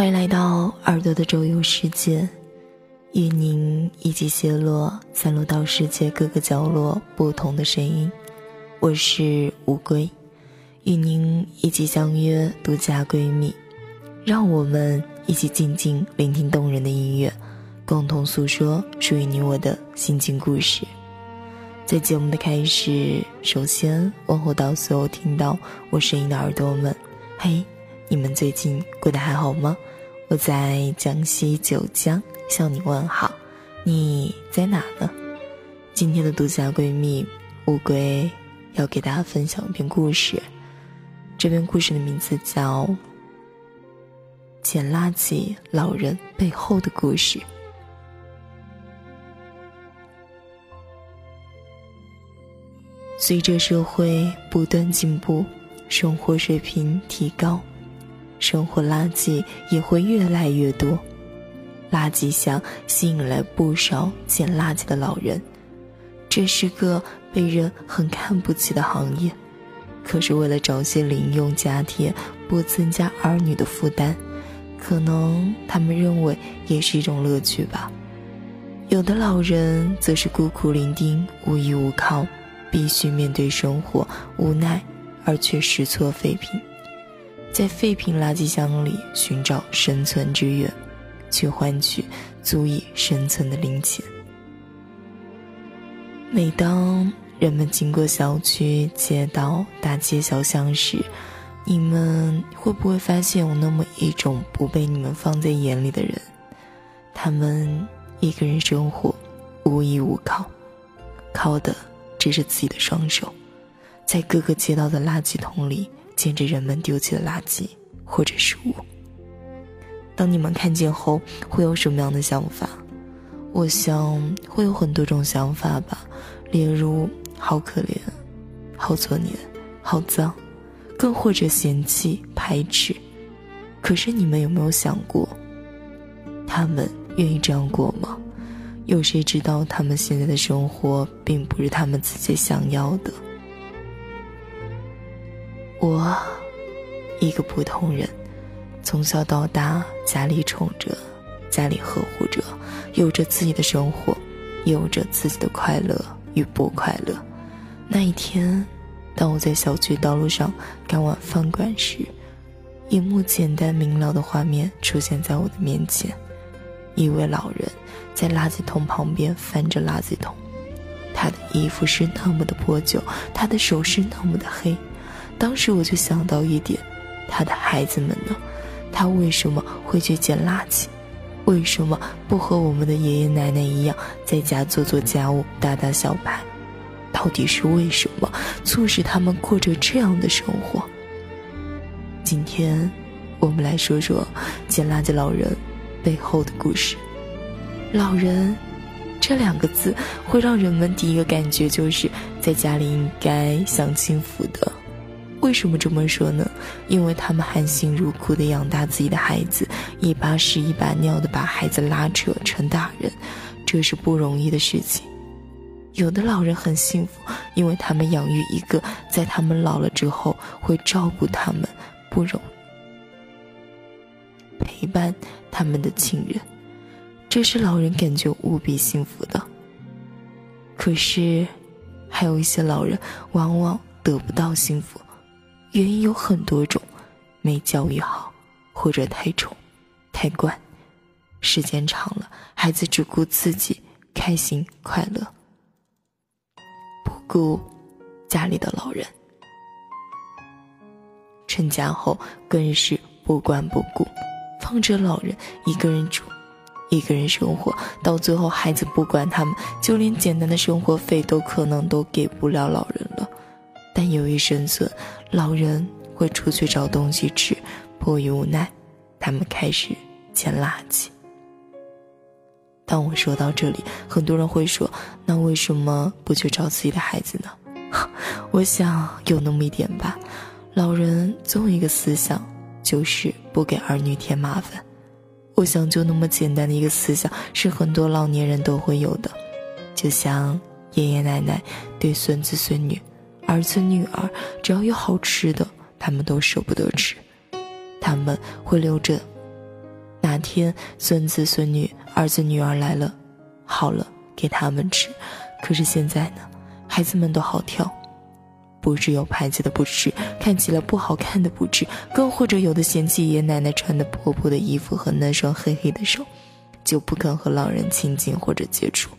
欢迎来到耳朵的周游世界，与您一起邂逅散落到世界各个角落不同的声音。我是乌龟，与您一起相约独家闺蜜，让我们一起静静聆听动人的音乐，共同诉说属于你我的心情故事。在节目的开始，首先问候到所有听到我声音的耳朵们，嘿。你们最近过得还好吗？我在江西九江向你问好，你在哪呢？今天的独家闺蜜乌龟要给大家分享一篇故事，这篇故事的名字叫《捡垃圾老人背后的故事》。随着社会不断进步，生活水平提高。生活垃圾也会越来越多，垃圾箱吸引来不少捡垃圾的老人。这是个被人很看不起的行业，可是为了找些零用家贴，不增加儿女的负担，可能他们认为也是一种乐趣吧。有的老人则是孤苦伶仃、无依无靠，必须面对生活，无奈而却拾错废品。在废品垃圾箱里寻找生存之源，去换取足以生存的零钱。每当人们经过小区、街道、大街小巷时，你们会不会发现有那么一种不被你们放在眼里的人？他们一个人生活，无依无靠，靠的只是自己的双手，在各个街道的垃圾桶里。捡着人们丢弃的垃圾或者食物，当你们看见后会有什么样的想法？我想会有很多种想法吧，例如好可怜、好作孽、好脏，更或者嫌弃、排斥。可是你们有没有想过，他们愿意这样过吗？有谁知道他们现在的生活并不是他们自己想要的？我，一个普通人，从小到大，家里宠着，家里呵护着，有着自己的生活，有着自己的快乐与不快乐。那一天，当我在小区道路上赶往饭馆时，一幕简单明了的画面出现在我的面前：一位老人在垃圾桶旁边翻着垃圾桶，他的衣服是那么的破旧，他的手是那么的黑。当时我就想到一点，他的孩子们呢？他为什么会去捡垃圾？为什么不和我们的爷爷奶奶一样，在家做做家务、打打小牌？到底是为什么促使他们过着这样的生活？今天，我们来说说捡垃圾老人背后的故事。老人这两个字，会让人们第一个感觉就是在家里应该享清福的。为什么这么说呢？因为他们含辛茹苦的养大自己的孩子，一把屎一把尿的把孩子拉扯成大人，这是不容易的事情。有的老人很幸福，因为他们养育一个在他们老了之后会照顾他们、不容陪伴他们的亲人，这是老人感觉无比幸福的。可是，还有一些老人往往得不到幸福。原因有很多种，没教育好，或者太宠、太惯，时间长了，孩子只顾自己开心快乐，不顾家里的老人。成家后更是不管不顾，放着老人一个人住，一个人生活，到最后孩子不管他们，就连简单的生活费都可能都给不了老人。由于生存，老人会出去找东西吃，迫于无奈，他们开始捡垃圾。当我说到这里，很多人会说：“那为什么不去找自己的孩子呢？” 我想有那么一点吧。老人总有一个思想，就是不给儿女添麻烦。我想就那么简单的一个思想，是很多老年人都会有的，就像爷爷奶奶对孙子孙女。儿子女儿只要有好吃的，他们都舍不得吃，他们会留着哪天孙子孙女、儿子女儿来了，好了给他们吃。可是现在呢，孩子们都好挑，不是有牌子的不吃，看起来不好看的不吃，更或者有的嫌弃爷爷奶奶穿的破破的衣服和那双黑黑的手，就不肯和老人亲近或者接触。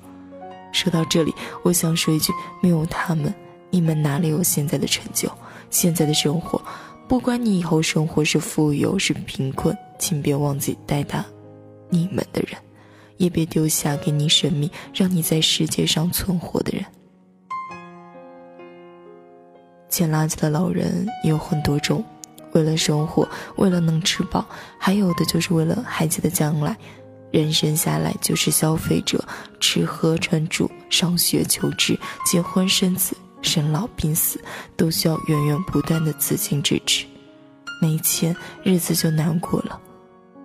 说到这里，我想说一句：没有他们，你们哪里有现在的成就？现在的生活，不管你以后生活是富有是贫困，请别忘记带他你们的人，也别丢下给你生命，让你在世界上存活的人。捡垃圾的老人有很多种，为了生活，为了能吃饱，还有的就是为了孩子的将来。人生下来就是消费者，吃喝穿住、上学求职、结婚生子、生老病死，都需要源源不断的资金支持。没钱，日子就难过了。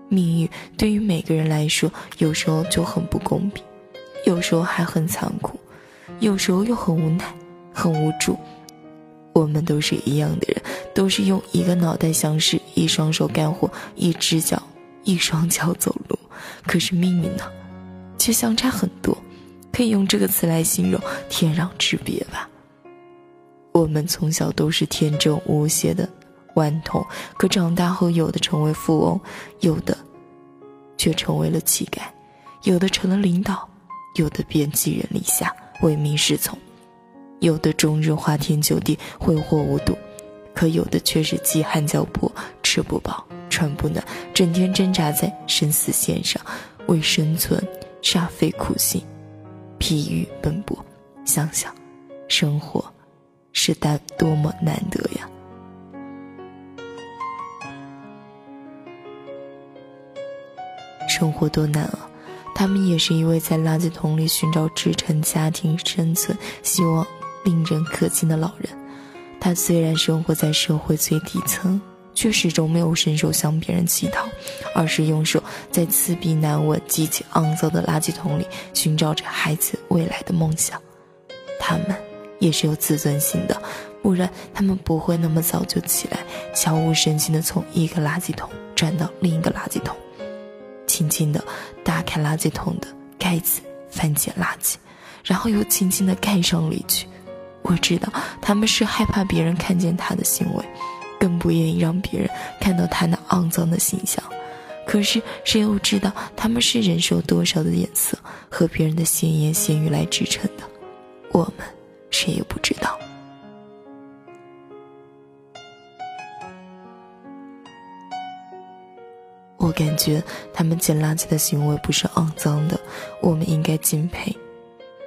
命运对于每个人来说，有时候就很不公平，有时候还很残酷，有时候又很无奈、很无助。我们都是一样的人，都是用一个脑袋想事，一双手干活，一只脚、一双脚走路。可是命运呢，却相差很多，可以用这个词来形容天壤之别吧。我们从小都是天真无邪的顽童，可长大后，有的成为富翁，有的却成为了乞丐，有的成了领导，有的便寄人篱下，唯命是从，有的终日花天酒地，挥霍无度，可有的却是饥寒交迫，吃不饱。穿不暖，整天挣扎在生死线上，为生存煞费苦心，疲于奔波。想想，生活是但多么难得呀！生活多难啊！他们也是一位在垃圾桶里寻找支撑家庭生存、希望令人可敬的老人。他虽然生活在社会最底层。却始终没有伸手向别人乞讨，而是用手在刺鼻难闻、极其肮脏的垃圾桶里寻找着孩子未来的梦想。他们也是有自尊心的，不然他们不会那么早就起来，悄无声息地从一个垃圾桶转到另一个垃圾桶，轻轻地打开垃圾桶的盖子，翻捡垃圾，然后又轻轻地盖上离去。我知道他们是害怕别人看见他的行为。更不愿意让别人看到他那肮脏的形象，可是谁又知道他们是忍受多少的眼色和别人的闲言闲语来支撑的？我们谁也不知道。我感觉他们捡垃圾的行为不是肮脏的，我们应该敬佩，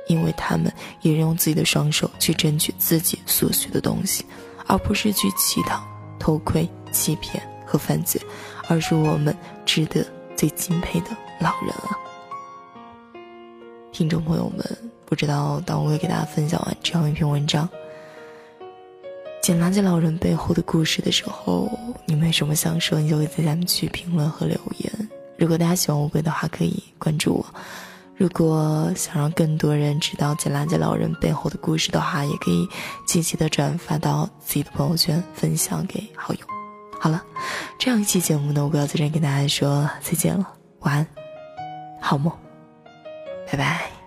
因为他们也用自己的双手去争取自己所需的东西，而不是去乞讨。偷窥、欺骗和犯罪，而是我们值得最敬佩的老人啊！听众朋友们，不知道当我给大家分享完这样一篇文章《捡垃圾老人背后的故事》的时候，你们有什么想说？你就会在下面去评论和留言。如果大家喜欢乌龟的话，可以关注我。如果想让更多人知道捡垃圾老人背后的故事的话，也可以积极的转发到自己的朋友圈，分享给好友。好了，这样一期节目呢，我要在这跟大家说再见了，晚安，好梦，拜拜。